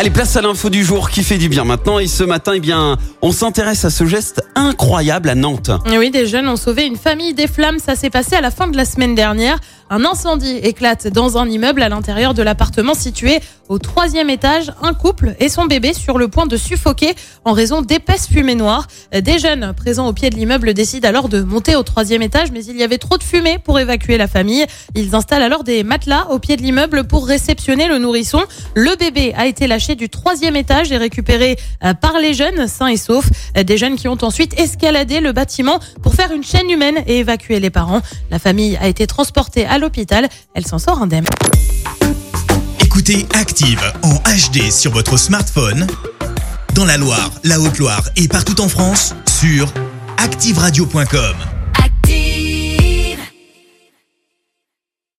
Allez, place à l'info du jour qui fait du bien maintenant. Et ce matin, eh bien, on s'intéresse à ce geste incroyable à Nantes. Oui, des jeunes ont sauvé une famille des flammes. Ça s'est passé à la fin de la semaine dernière. Un incendie éclate dans un immeuble à l'intérieur de l'appartement situé au troisième étage. Un couple et son bébé sur le point de suffoquer en raison d'épaisses fumées noires. Des jeunes présents au pied de l'immeuble décident alors de monter au troisième étage, mais il y avait trop de fumée pour évacuer la famille. Ils installent alors des matelas au pied de l'immeuble pour réceptionner le nourrisson. Le bébé a été lâché du troisième étage et récupéré euh, par les jeunes, sains et saufs. Euh, Des jeunes qui ont ensuite escaladé le bâtiment pour faire une chaîne humaine et évacuer les parents. La famille a été transportée à l'hôpital. Elle s'en sort indemne. Écoutez Active en HD sur votre smartphone, dans la Loire, la Haute-Loire et partout en France, sur activeradio.com.